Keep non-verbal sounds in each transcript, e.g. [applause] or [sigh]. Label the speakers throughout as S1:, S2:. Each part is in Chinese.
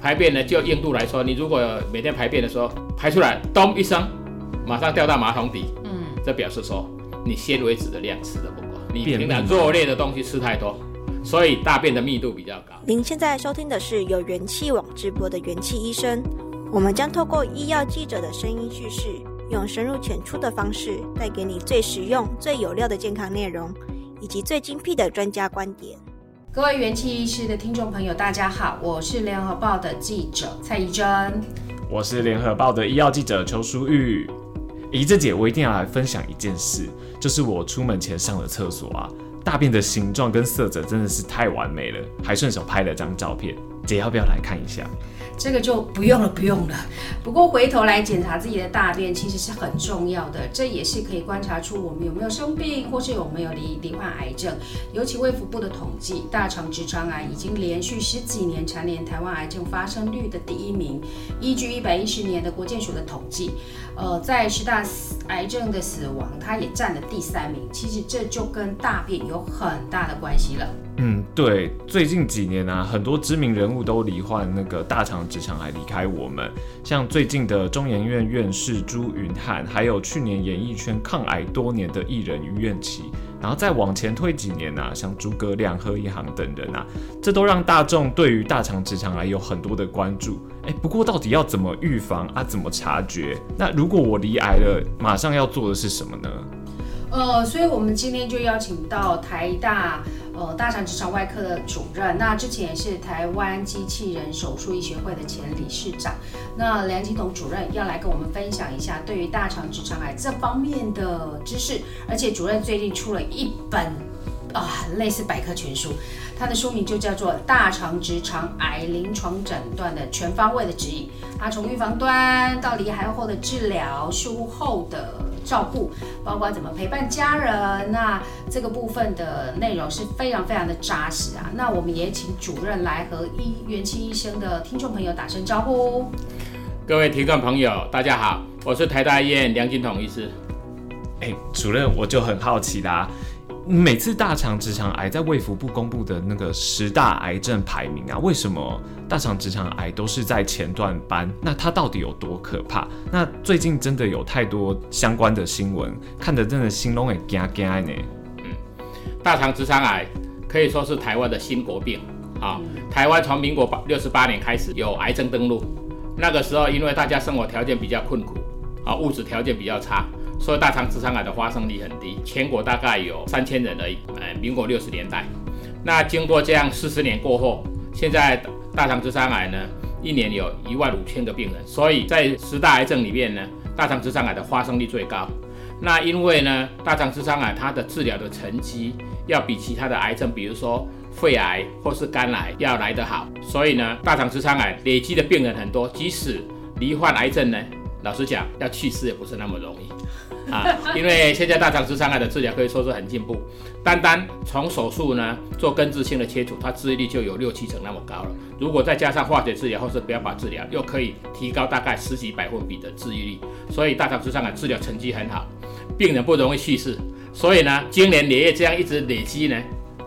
S1: 排便呢，就硬度来说，你如果每天排便的时候排出来，咚一声，马上掉到马桶底，嗯，这表示说你纤维质的量吃的不够，你平常肉类的东西吃太多，所以大便的密度比较高。
S2: 您现在收听的是由元气网直播的元气医生，我们将透过医药记者的声音叙事。用深入浅出的方式，带给你最实用、最有料的健康内容，以及最精辟的专家观点。
S3: 各位元气医师的听众朋友，大家好，我是联合报的记者蔡怡珍，
S4: 我是联合报的医药记者邱淑玉。宜真姐，我一定要来分享一件事，就是我出门前上了厕所啊，大便的形状跟色泽真的是太完美了，还顺手拍了张照片，姐要不要来看一下？
S3: 这个就不用了，不用了。不过回头来检查自己的大便，其实是很重要的。这也是可以观察出我们有没有生病，或是有没有罹罹患癌症。尤其卫福部的统计，大肠直肠癌已经连续十几年蝉联台湾癌症发生率的第一名。依据一百一十年的国健署的统计，呃，在十大癌症的死亡，它也占了第三名。其实这就跟大便有很大的关系了。
S4: 嗯，对，最近几年啊，很多知名人物都罹患那个大肠直肠癌离开我们，像最近的中研院院士朱云汉，还有去年演艺圈抗癌多年的艺人于愿琪，然后再往前推几年啊，像诸葛亮、何一航等人啊，这都让大众对于大肠直肠癌有很多的关注。哎，不过到底要怎么预防啊？怎么察觉？那如果我罹癌了，马上要做的是什么呢？
S3: 呃，所以我们今天就邀请到台大。呃，大肠直肠外科的主任，那之前也是台湾机器人手术医学会的前理事长，那梁金彤主任要来跟我们分享一下对于大肠直肠癌这方面的知识，而且主任最近出了一本啊类似百科全书，它的书名就叫做《大肠直肠癌临床诊断的全方位的指引》，它从预防端到离癌后的治疗、术后的。照顾，包括怎么陪伴家人，那这个部分的内容是非常非常的扎实啊。那我们也请主任来和医元气医生的听众朋友打声招呼。
S1: 各位听众朋友，大家好，我是台大医院梁金统医师。
S4: 哎，主任，我就很好奇啦。每次大肠直肠癌在卫福部公布的那个十大癌症排名啊，为什么大肠直肠癌都是在前段班？那它到底有多可怕？那最近真的有太多相关的新闻，看得真的心拢会惊惊呢。
S1: 嗯，大肠直肠癌可以说是台湾的新国病啊。台湾从民国八六十八年开始有癌症登陆，那个时候因为大家生活条件比较困苦啊，物质条件比较差。所以大肠直肠癌的发生率很低，全国大概有三千人而已。呃，民国六十年代，那经过这样四十年过后，现在大肠直肠癌呢，一年有一万五千个病人。所以在十大癌症里面呢，大肠直肠癌的发生率最高。那因为呢，大肠直肠癌它的治疗的成绩要比其他的癌症，比如说肺癌或是肝癌要来得好，所以呢，大肠直肠癌累积的病人很多，即使罹患癌症呢，老实讲，要去世也不是那么容易。啊，[laughs] 因为现在大肠直肠癌的治疗可以说是很进步，单单从手术呢做根治性的切除，它治愈率就有六七成那么高了。如果再加上化学治疗或是标靶治疗，又可以提高大概十几百分比的治愈率。所以大肠直肠癌治疗成绩很好，病人不容易去世。所以呢，今年累月这样一直累积呢，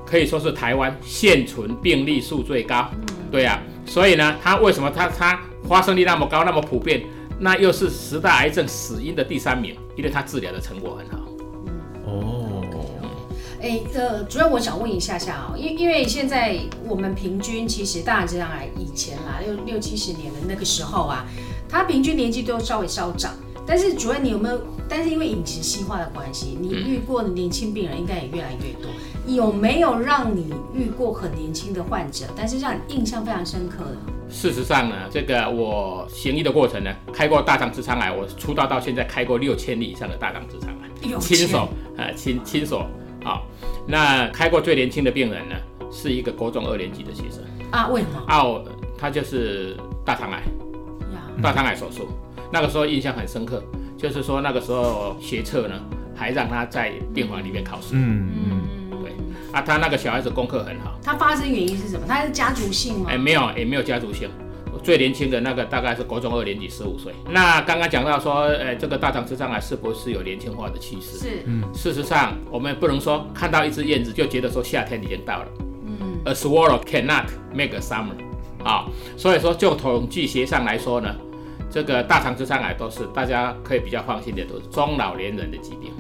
S1: 可以说是台湾现存病例数最高。对、啊，所以呢，它为什么它它发生率那么高，那么普遍？那又是十大癌症死因的第三名，因为他治疗的成果很好。
S4: 哦，
S3: 哎，呃，主任，我想问一下下啊，因因为现在我们平均其实大肠直肠癌以前啦，六六七十年的那个时候啊，他平均年纪都稍微稍长。但是主任，你有没有？但是因为饮食西化的关系，你遇过的年轻病人应该也越来越多。有没有让你遇过很年轻的患者，但是让你印象非常深刻的？
S1: 事实上呢，这个我行医的过程呢，开过大肠直肠癌，我出道到现在开过六千例以上的大肠直肠癌，亲手啊，亲亲手啊。那开过最年轻的病人呢，是一个国中二年级的学生。
S3: 啊？为什么？
S1: 啊，他就是大肠癌，大肠癌手术。那个时候印象很深刻，就是说那个时候学测呢，还让他在病房里面考试。
S4: 嗯嗯，
S1: 啊，他那个小孩子功课很好，
S3: 他发生原因是什么？他是家族性吗？
S1: 哎，没有，也没有家族性。最年轻的那个大概是国中二年级，十五岁。那刚刚讲到说，呃，这个大肠直肠癌是不是有年轻化的趋势？
S3: 是，
S4: 嗯
S1: 事实上，我们不能说看到一只燕子就觉得说夏天已经到了。
S3: 嗯
S1: A swallow cannot make a summer，啊，所以说就统计学上来说呢，这个大肠直肠癌都是大家可以比较放心的，都是中老年人的疾病。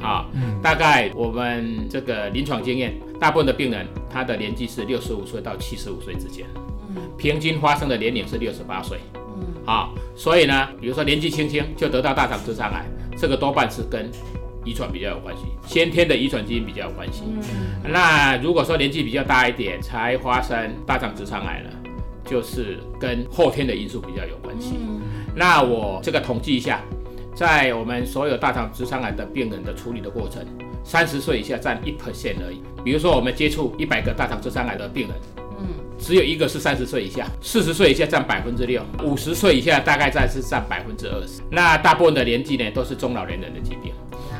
S3: 嗯，
S1: 啊，大概我们这个临床经验，大部分的病人他的年纪是六十五岁到七十五岁之间，平均发生的年龄是六十八岁。
S3: 嗯，
S1: 啊，所以呢，比如说年纪轻轻就得到大肠直肠癌，这个多半是跟遗传比较有关系，先天的遗传基因比较有关系。
S3: 嗯，
S1: 那如果说年纪比较大一点才发生大肠直肠癌呢，就是跟后天的因素比较有关系。
S3: 嗯
S1: 那我这个统计一下，在我们所有大肠直肠癌的病人的处理的过程，三十岁以下占一 percent 而已。比如说我们接触一百个大肠直肠癌的病人，
S3: 嗯，
S1: 只有一个是三十岁以下，四十岁以下占百分之六，五十岁以下大概占是占百分之二十。那大部分的年纪呢，都是中老年人的疾病。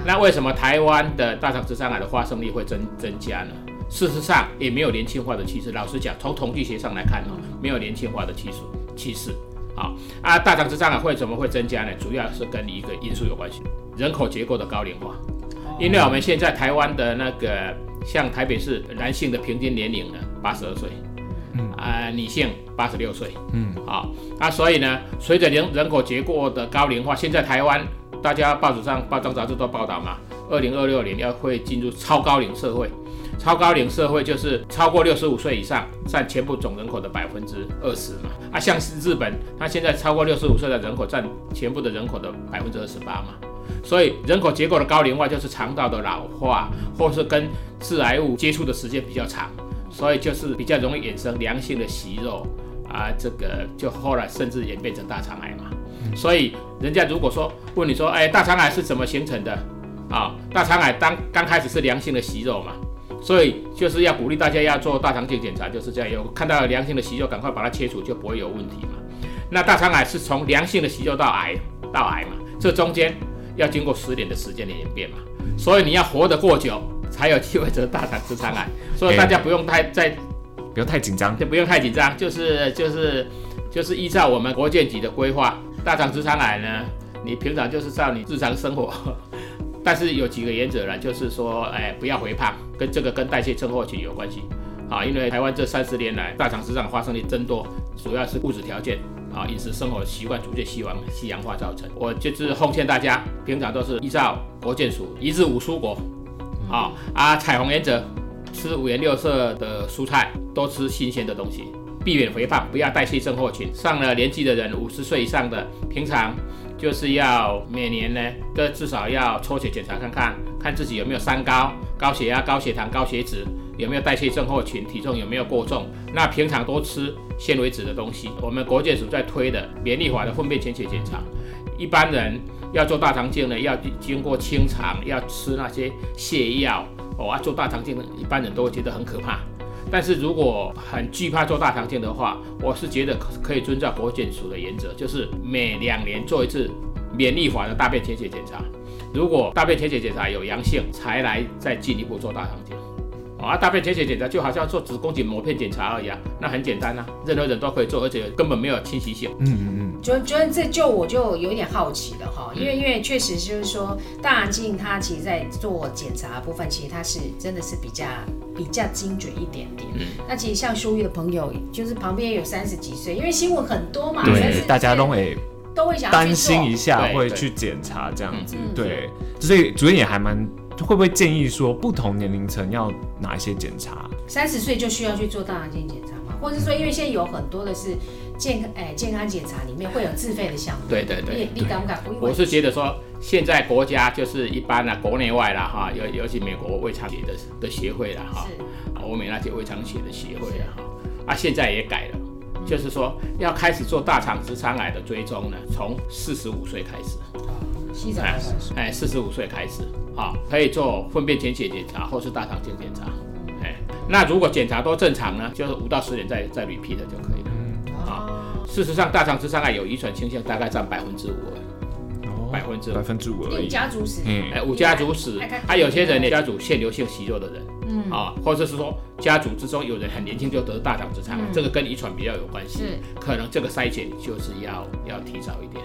S1: 那为什么台湾的大肠直肠癌的发生率会增增加呢？事实上也没有年轻化的趋势。老实讲，从统计学上来看哦，没有年轻化的趋势趋势。好啊，大肠直肠癌会怎么会增加呢？主要是跟一个因素有关系，人口结构的高龄化。因为我们现在台湾的那个像台北市男性的平均年龄呢，八十二岁，
S4: 嗯
S1: 啊，女性八十六岁。
S4: 嗯，
S1: 好啊，所以呢，随着人人口结构的高龄化，现在台湾大家报纸上、报章杂志都报道嘛，二零二六年要会进入超高龄社会。超高龄社会就是超过六十五岁以上，占全部总人口的百分之二十嘛。啊，像是日本，它现在超过六十五岁的人口占全部的人口的百分之二十八嘛。所以人口结构的高龄化就是肠道的老化，或是跟致癌物接触的时间比较长，所以就是比较容易衍生良性的息肉啊，这个就后来甚至演变成大肠癌嘛。所以人家如果说问你说，哎，大肠癌是怎么形成的？啊，大肠癌当刚开始是良性的息肉嘛。所以就是要鼓励大家要做大肠镜检查，就是这样。有看到良性的息肉，赶快把它切除，就不会有问题嘛。那大肠癌是从良性的息肉到癌到癌嘛，这中间要经过十年的时间的演变嘛。所以你要活得过久，才有机会得大肠直肠癌。所以大家不用太在，
S4: 不要太紧张，
S1: 就不用太紧张，就是就是就是依照我们国建局的规划，大肠直肠癌呢，你平常就是照你日常生活。但是有几个原则呢，就是说，哎，不要肥胖，跟这个跟代谢症候群有关系，啊，因为台湾这三十年来大肠直肠发生率增多，主要是物质条件啊，饮食生活习惯逐渐西洋西洋化造成。我就是奉劝大家，平常都是依照国健署一日五蔬果，啊啊，彩虹原则，吃五颜六色的蔬菜，多吃新鲜的东西，避免肥胖，不要代谢症候群。上了年纪的人，五十岁以上的，平常。就是要每年呢，都至少要抽血检查看看，看自己有没有三高、高血压、高血糖、高血脂，有没有代谢症候群，体重有没有过重。那平常多吃纤维质的东西。我们国健署在推的免立法的粪便潜血检查，一般人要做大肠镜呢，要经过清肠，要吃那些泻药。哦，啊，做大肠镜呢，一般人都会觉得很可怕。但是如果很惧怕做大肠镜的话，我是觉得可以遵照国检署的原则，就是每两年做一次免疫法的大便潜血检查。如果大便潜血检查有阳性，才来再进一步做大肠镜。啊，大便潜血检查就好像做子宫颈膜片检查而已啊，那很简单啊，任何人都可以做，而且根本没有侵袭性。
S4: 嗯嗯嗯，
S3: 主主任这就我就有点好奇了哈，因为因为确实就是说大肠镜它其实在做检查的部分，其实它是真的是比较比较精准一点点。
S1: 嗯，
S3: 那其实像书玉的朋友，就是旁边有三十几岁，因为新闻很多嘛，
S4: 对，大家都会
S3: 都会想
S4: 担心一下，
S1: 对
S4: 会去检查这样子。
S3: 嗯
S4: 对，所以主任也还蛮会不会建议说，不同年龄层要哪一些检查？
S3: 三十岁就需要去做大肠镜检查吗？或者说，因为现在有很多的是健康哎健康检查里面会有自费的项目。
S1: 对对对，
S3: 你你敢不敢？
S1: 我是觉得说，现在国家就是一般啦，国内外啦哈，尤尤其美国胃肠学的的协会啦哈，欧美那些胃肠学的协会啦哈，啊现在也改了，就是说要开始做大肠直肠癌的追踪呢，从四十五岁开始。
S3: 西藏
S1: 哎，四十五岁开始，啊，可以做粪便潜血检查或是大肠镜检查，哎，那如果检查都正常呢，就是五到十年再再 repeat 就可以了。啊，事实上大肠直肠癌有遗传倾向，大概占百分之五。百分之
S4: 百分之五而已。
S3: 家族史，
S1: 哎，五家族史，还有些人呢，家族腺瘤性息肉的人，嗯。啊，或者是说家族之中有人很年轻就得大肠直肠癌，这个跟遗传比较有关系，可能这个筛检就是要要提早一点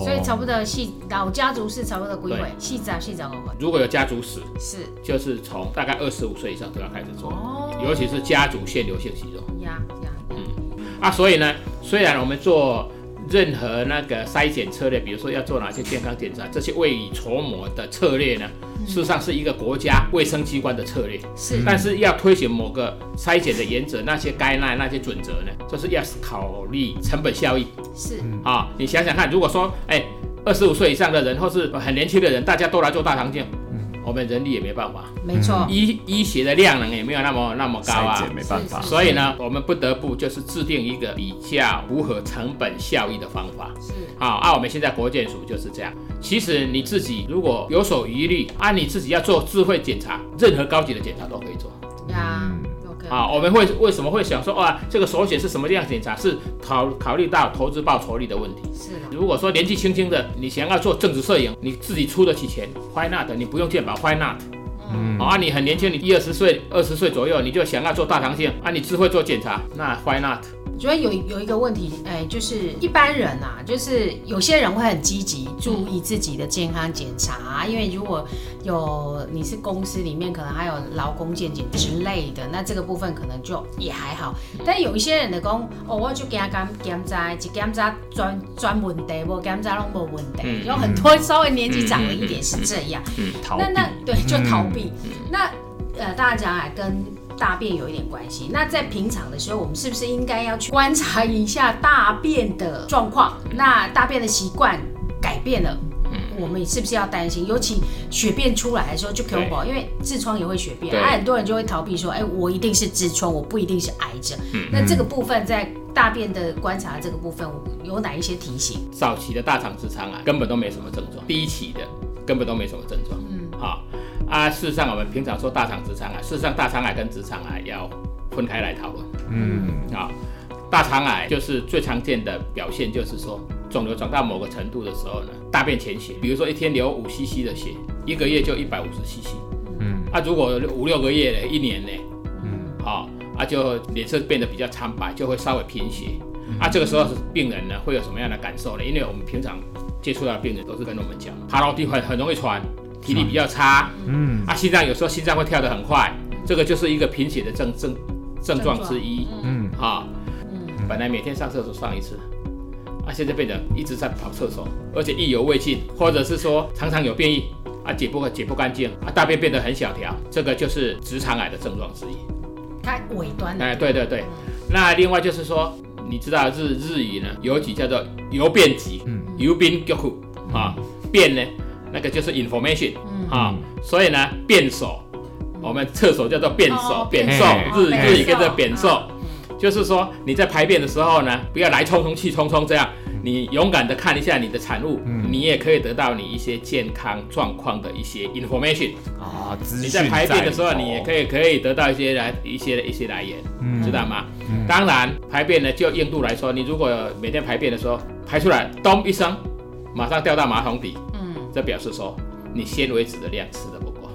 S1: 了。
S3: 所以差不多系老家族是差不多几岁？细仔细早的话，
S1: 如果有家族史，
S3: 是，
S1: 就是从大概二十五岁以上都要开始做，哦，尤其是家族腺瘤性息肉。呀呀，嗯啊，所以呢，虽然我们做。任何那个筛检策略，比如说要做哪些健康检查，这些未雨绸缪的策略呢，事实上是一个国家卫生机关的策略。是，但是要推行某个筛检的原则，那些概念、那些准则呢，就是要考虑成本效益。是啊，你想想看，如果说，哎，二十五岁以上的人或是很年轻的人，大家都来做大肠镜。我们人力也没办法，
S3: 没错，
S1: 医医学的量能也没有那么那么高啊，
S4: 没办法。
S1: 所以呢，我们不得不就是制定一个比较符合成本效益的方法。是，好啊，我们现在国建署就是这样。其实你自己如果有所疑虑，啊，你自己要做智慧检查，任何高级的检查都可以做。对。啊，我们会为什么会想说哇，这个首选是什么样检查？是考考虑到投资报酬率的问题。是的。如果说年纪轻轻的，你想要做正直摄影，你自己出得起钱，Why not？你不用健保，Why not？嗯。啊，你很年轻，你一二十岁、二十岁左右，你就想要做大肠镜，啊，你只会做检查，那 Why not？
S3: 觉得有有一个问题，哎，就是一般人啊，就是有些人会很积极注意自己的健康检查，因为如果有你是公司里面可能还有劳工健检之类的，那这个部分可能就也还好。但有一些人的工，哦，我就给他检检查，只检查专专问题，不检查拢无问题。有很多稍微年纪长了一点是这样，那那对就逃避。那呃，大家讲来跟。大便有一点关系，那在平常的时候，我们是不是应该要去观察一下大便的状况？那大便的习惯改变了，我们是不是要担心？尤其血便出来的时候就恐怖，因为痔疮也会血便，啊，很多人就会逃避说，哎，我一定是痔疮，我不一定是癌症。嗯那这个部分在大便的观察这个部分有哪一些提醒？
S1: 早期的大肠直肠癌根本都没什么症状，第一期的根本都没什么症状。嗯，好。啊，事实上，我们平常说大肠直肠癌，事实上大肠癌跟直肠癌要分开来讨论。嗯，啊，大肠癌就是最常见的表现，就是说肿瘤长到某个程度的时候呢，大便潜血，比如说一天流五 cc 的血，一个月就一百五十 cc。嗯，啊，如果五六个月呢，一年呢，嗯，好，啊，就脸色变得比较苍白，就会稍微贫血。啊，这个时候是病人呢会有什么样的感受呢？因为我们平常接触到的病人都是跟我们讲，爬楼梯很很容易喘。体力比较差，嗯，啊，心脏有时候心脏会跳得很快，这个就是一个贫血的症症症状之一，嗯，啊，嗯，本来每天上厕所上一次，啊，现在变得一直在跑厕所，而且意犹未尽，或者是说常常有便意，啊，解不解不干净，啊，大便变得很小条，这个就是直肠癌的症状之一。
S3: 它尾端。的。
S1: 哎，对对对，那另外就是说，你知道日日语呢，有几叫做油便局，嗯，邮便局啊，便呢？那个就是 information，啊，所以呢，便所，我们厕所叫做便所，便所，日日语叫做便所，就是说你在排便的时候呢，不要来匆匆去匆匆这样，你勇敢的看一下你的产物，你也可以得到你一些健康状况的一些 information 啊，你在排便的时候，你也可以可以得到一些来一些一些来源，知道吗？当然排便呢，就硬度来说，你如果每天排便的时候排出来咚一声，马上掉到马桶底。这表示说你纤维质的量吃的不够，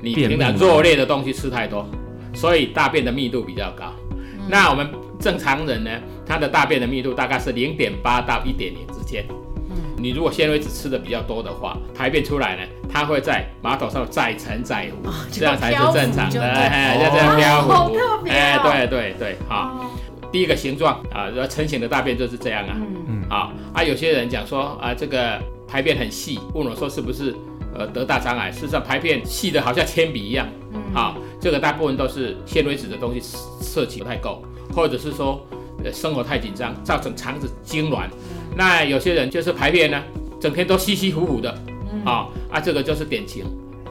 S1: 你平常肉类的东西吃太多，所以大便的密度比较高。嗯、那我们正常人呢，他的大便的密度大概是零点八到一点零之间。嗯、你如果纤维质吃的比较多的话，排便出来呢，它会在马桶上载沉载浮，哦、这样才是正常的，哎，就这样漂浮。哦哦、哎，对对对，好，哦、第一个形状啊，成型的大便就是这样啊。嗯，好啊，有些人讲说啊，这个。排便很细，问我说是不是呃得大肠癌？事实上排便细的好像铅笔一样，嗯，好，这个大部分都是纤维质的东西摄取不太够，或者是说呃生活太紧张，造成肠子痙攣。嗯、那有些人就是排便呢，整天都稀稀糊糊的，嗯、啊啊，这个就是典型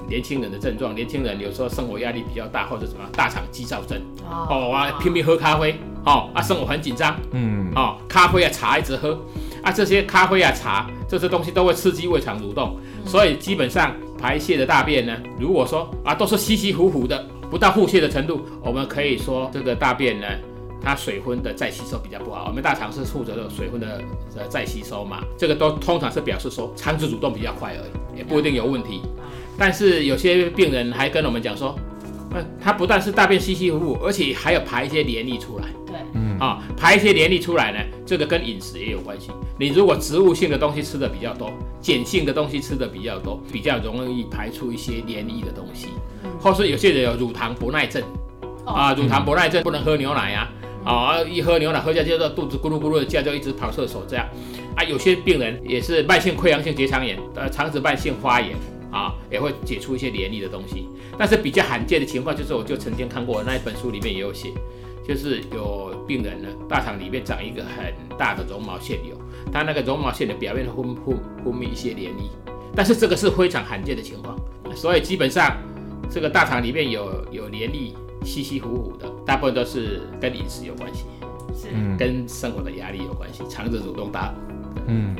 S1: 年轻人的症状。年轻人有时候生活压力比较大，或者什么大肠激躁症，哦，哦啊拼命喝咖啡，哦啊生活很紧张，嗯，哦咖啡啊茶一直喝。啊，这些咖啡啊、茶这些东西都会刺激胃肠蠕动，嗯、所以基本上排泄的大便呢，如果说啊都是稀稀糊糊的，不到腹泻的程度，我们可以说这个大便呢，它水分的再吸收比较不好。我们大肠是负责的水分的呃再吸收嘛，这个都通常是表示说肠子蠕动比较快而已，也不一定有问题。但是有些病人还跟我们讲说，呃，它不但是大便稀稀糊糊，而且还有排一些黏液出来。
S3: 对，
S1: 嗯啊，排一些黏液出来呢，这个跟饮食也有关系。你如果植物性的东西吃的比较多，碱性的东西吃的比较多，比较容易排出一些黏液的东西。或是有些人有乳糖不耐症，啊，乳糖不耐症不能喝牛奶呀，啊，一喝牛奶喝下去，就肚子咕噜咕噜的叫，就一直跑厕所这样。啊，有些病人也是慢性溃疡性结肠炎，呃，肠子慢性发炎。啊，也会解出一些黏液的东西，但是比较罕见的情况就是，我就曾经看过那一本书里面也有写，就是有病人呢，大肠里面长一个很大的绒毛腺瘤，他那个绒毛腺的表面分分分泌一些黏液，但是这个是非常罕见的情况，所以基本上这个大肠里面有有黏液稀稀糊糊的，大部分都是跟饮食有关系，是。跟生活的压力有关系，肠子蠕动大，嗯。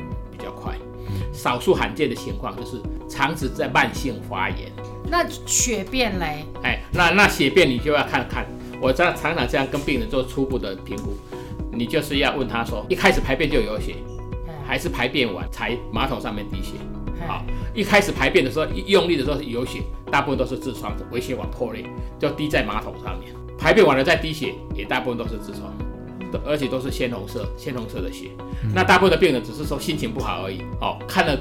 S1: 少数罕见的情况就是肠子在慢性发炎。
S3: 那血便嘞？
S1: 哎，那那血便你就要看看。我这样常常这样跟病人做初步的评估，你就是要问他说，一开始排便就有血，还是排便完才马桶上面滴血？好，一开始排便的时候一用力的时候有血，大部分都是痔疮的微血管破裂，就滴在马桶上面。排便完了再滴血，也大部分都是痔疮。而且都是鲜红色、鲜红色的血，嗯、那大部分的病人只是说心情不好而已哦，看了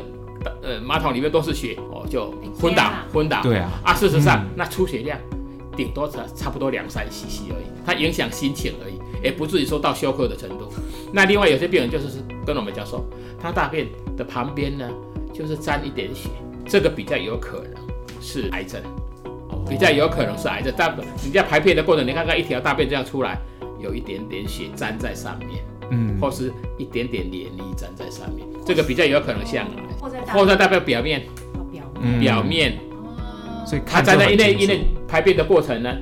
S1: 呃马桶里面都是血哦，就昏倒昏倒。对啊，啊事实上、嗯、那出血量顶多差差不多两三 cc 而已，它影响心情而已，也不至于说到休克的程度。那另外有些病人就是跟我们讲说，他大便的旁边呢就是沾一点血，这个比较有可能是癌症，比较有可能是癌症。大你在排便的过程，你看看一条大便这样出来。有一点点血粘在上面，嗯，或是一点点黏液粘在上面，这个比较有可能像，或者代表表面，表面，表面，所以它粘在因为因为排便的过程呢，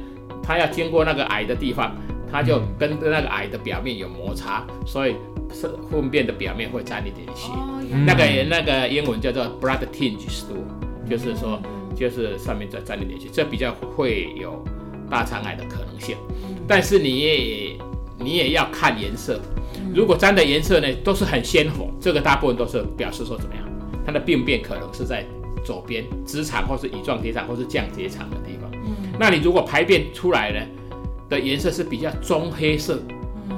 S1: 它要经过那个癌的地方，它就跟那个癌的表面有摩擦，所以是粪便的表面会沾一点血，那个那个英文叫做 blood tinge stool，就是说就是上面再沾一点血，这比较会有大肠癌的可能性。但是你也你也要看颜色，如果沾的颜色呢都是很鲜红，这个大部分都是表示说怎么样，它的病变可能是在左边直肠或是乙状结肠或是降结肠的地方。嗯，那你如果排便出来呢的颜色是比较棕黑色，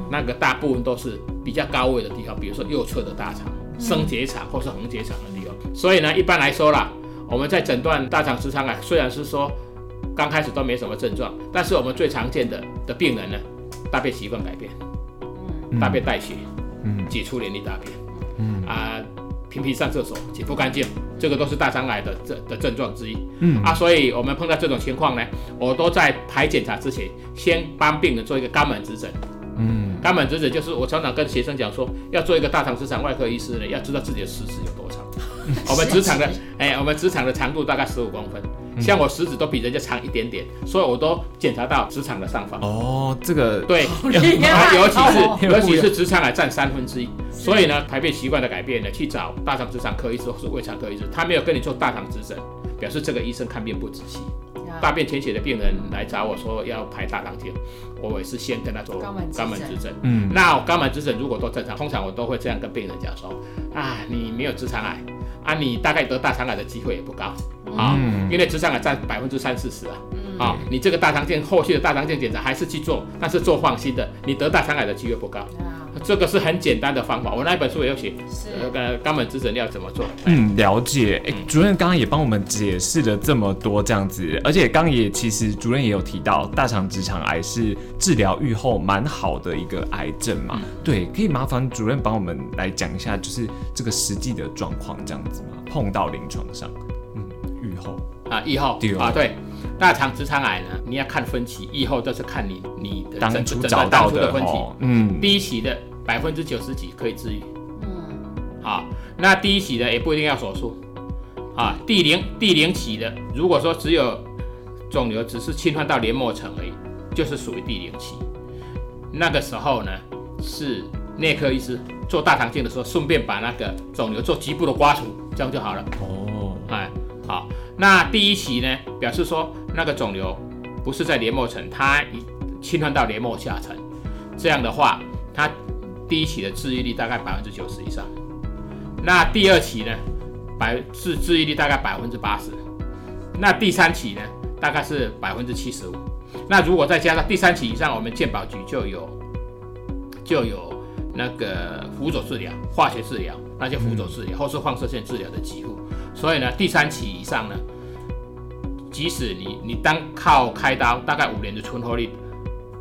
S1: 那个大部分都是比较高位的地方，比如说右侧的大肠、升结肠或是横结肠的地方。所以呢，一般来说啦，我们在诊断大肠直肠癌，虽然是说。刚开始都没什么症状，但是我们最常见的的病人呢，大便习惯改变，嗯，大便带血，嗯，解出黏液大便，嗯。啊，频频上厕所，解不干净，这个都是大肠癌的症的症状之一，嗯。啊，所以我们碰到这种情况呢，我都在排检查之前，先帮病人做一个肛门指诊，嗯，肛门指诊就是我常常跟学生讲说，要做一个大肠直肠外科医师呢，要知道自己的食指有多长，[laughs] 我们直肠的，哎，我们直肠的长度大概十五公分。像我食指都比人家长一点点，所以我都检查到直肠的上方。哦，
S4: 这个
S1: 对，[laughs] [laughs] 尤其是尤其是直肠癌占三分之一，所以呢，排便习惯的改变呢，去找大肠直肠科医师或是胃肠科医师，他没有跟你做大肠指诊，表示这个医生看病不仔细。大便潜血的病人来找我说要排大肠镜，我也是先跟他做肛门肛门指诊。嗯，那肛门指诊如果都正常，通常我都会这样跟病人讲说，啊，你没有直肠癌。啊，你大概得大肠癌的机会也不高啊，嗯、因为直肠癌占百分之三四十啊，啊，你这个大肠镜后续的大肠镜检查还是去做，但是做放心的，你得大肠癌的机会不高。这个是很简单的方法，我那本书也有写，那个肛门指诊要怎么做？
S4: 嗯，了解。哎，主任刚刚也帮我们解释了这么多这样子，而且刚刚也其实主任也有提到，大肠直肠癌是治疗愈后蛮好的一个癌症嘛？嗯、对，可以麻烦主任帮我们来讲一下，就是这个实际的状况这样子吗？碰到临床上，嗯，愈后
S1: 啊，愈后对啊，对。大肠直肠癌呢，你要看分期，以后都是看你你的
S4: 当初找到的分期。
S1: 嗯，第一期的百分之九十几可以治愈。嗯，好，那第一期的也不一定要手术。啊，第零第零期的，如果说只有肿瘤只是侵犯到黏膜层而已，就是属于第零期。那个时候呢，是内科医师做大肠镜的时候，顺便把那个肿瘤做局部的刮除，这样就好了。哦，哎，好。那第一期呢，表示说那个肿瘤不是在黏膜层，它已侵犯到黏膜下层，这样的话，它第一期的治愈率大概百分之九十以上，那第二期呢，百治治愈率大概百分之八十，那第三期呢，大概是百分之七十五。那如果再加上第三期以上，我们健保局就有就有那个辅佐治疗、化学治疗，那些辅佐治疗或是放射线治疗的给付。所以呢，第三期以上呢，即使你你单靠开刀，大概五年的存活率，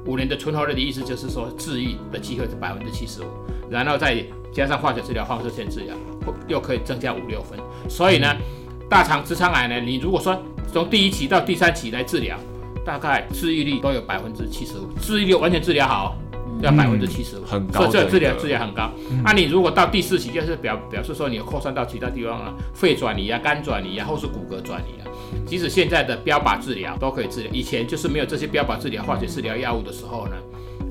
S1: 五年的存活率的意思就是说治愈的机会是百分之七十五，然后再加上化学治疗、放射线治疗，又可以增加五六分。所以呢，大肠直肠癌呢，你如果说从第一期到第三期来治疗，大概治愈率都有百分之七十五，治愈率完全治疗好，要百分之七十五，
S4: 很高，
S1: 这这个治疗治疗很高。那、你如果到第四期，就是表表示说你扩散到其他地方了，肺转移啊、肝转移啊，或是骨骼转移啊，即使现在的标靶治疗都可以治疗。以前就是没有这些标靶治疗、化学治疗药物的时候呢，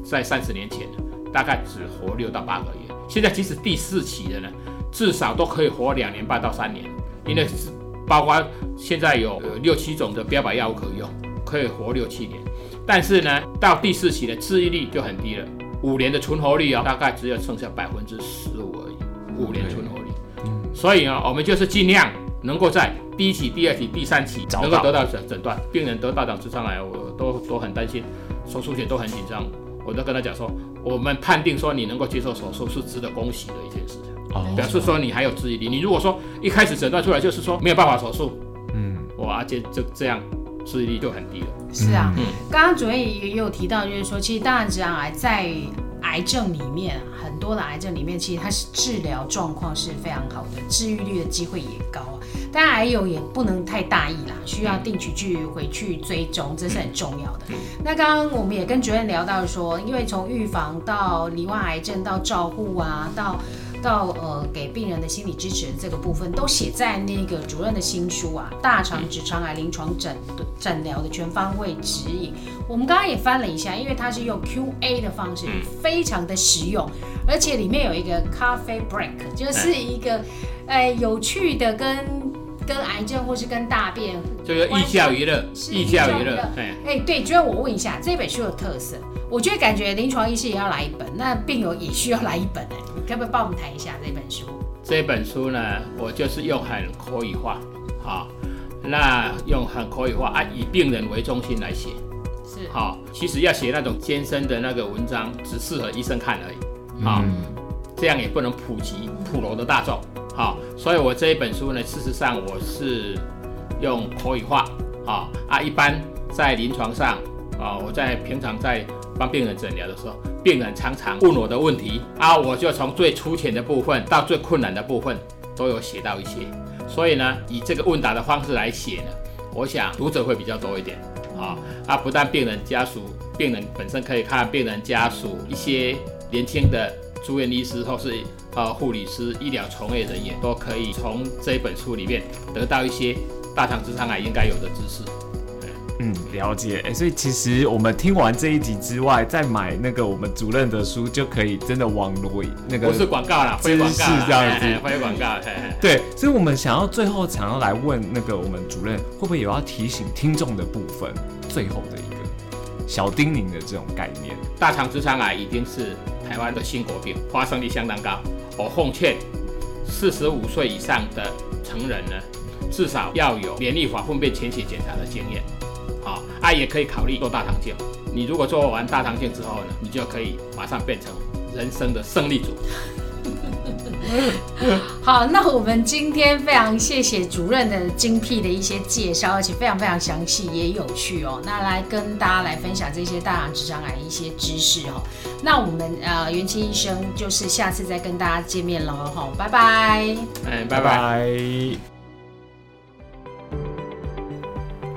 S1: 在三十年前，大概只活六到八个月。现在即使第四期的呢，至少都可以活两年半到三年，因为是包括现在有六七种的标靶药物可用。可以活六七年，但是呢，到第四期的治愈率就很低了，五年的存活率啊、哦，大概只有剩下百分之十五而已。五年存活率，嗯，所以啊，我们就是尽量能够在第一期、第二期、第三期能够得到诊诊断。病人得到脑直肠癌，我都都很担心，手术前都很紧张，我都跟他讲说，我们判定说你能够接受手术是值得恭喜的一件事情，哦，表示说你还有治愈力。你如果说一开始诊断出来就是说没有办法手术，嗯，哇，就就这样。治愈率就很低了。
S3: 是啊，刚刚主任也有提到，就是说，其实大肠直肠癌在癌症里面，很多的癌症里面，其实它是治疗状况是非常好的，治愈率的机会也高啊。当然，癌友也不能太大意啦，需要定期去回去追踪，这是很重要的。那刚刚我们也跟主任聊到说，因为从预防到罹患癌症到照护啊，到到呃，给病人的心理支持这个部分，都写在那个主任的新书啊，《大肠直肠癌临床诊诊疗的全方位指引》。我们刚刚也翻了一下，因为它是用 Q&A 的方式，非常的实用，而且里面有一个咖啡 break，就是一个呃有趣的跟跟癌症或是跟大便，
S1: 这个寓教于乐，寓教于乐。哎
S3: 哎，对，主要，我问一下，这本书的特色，我觉得感觉临床医师也要来一本，那病友也需要来一本哎。要不可以帮我们谈一下这本书？
S1: 这本书呢，我就是用很口语化，好，那用很口语化啊，以病人为中心来写，是好。其实要写那种艰深的那个文章，只适合医生看而已，好，嗯、这样也不能普及普罗的大众，好。所以我这一本书呢，事实上我是用口语化，好啊，一般在临床上啊，我在平常在帮病人诊疗的时候。病人常常问我的问题啊，我就从最粗浅的部分到最困难的部分都有写到一些，所以呢，以这个问答的方式来写呢，我想读者会比较多一点啊。啊，不但病人家属，病人本身可以看，病人家属一些年轻的住院医师或是呃护理师、医疗从业人员都可以从这本书里面得到一些大肠直肠癌应该有的知识。
S4: 嗯，了解。哎，所以其实我们听完这一集之外，再买那个我们主任的书，就可以真的网罗那个。
S1: 不是广告啦，非广告
S4: 这样子，
S1: 非广告。
S4: 对，所以我们想要最后想要来问那个我们主任，会不会有要提醒听众的部分？最后的一个小叮咛的这种概念。
S1: 大肠直肠癌已经是台湾的新国病，发生率相当高。我奉劝四十五岁以上的成人呢，至少要有免疫法粪便潜血检查的经验。好，啊，也可以考虑做大肠镜。你如果做完大肠镜之后呢，你就可以马上变成人生的胜利组。[laughs]
S3: 好，那我们今天非常谢谢主任的精辟的一些介绍，而且非常非常详细也有趣哦。那来跟大家来分享这些大肠直肠癌一些知识哦。那我们呃元清医生就是下次再跟大家见面喽哈，拜拜。
S1: 嗯，拜拜。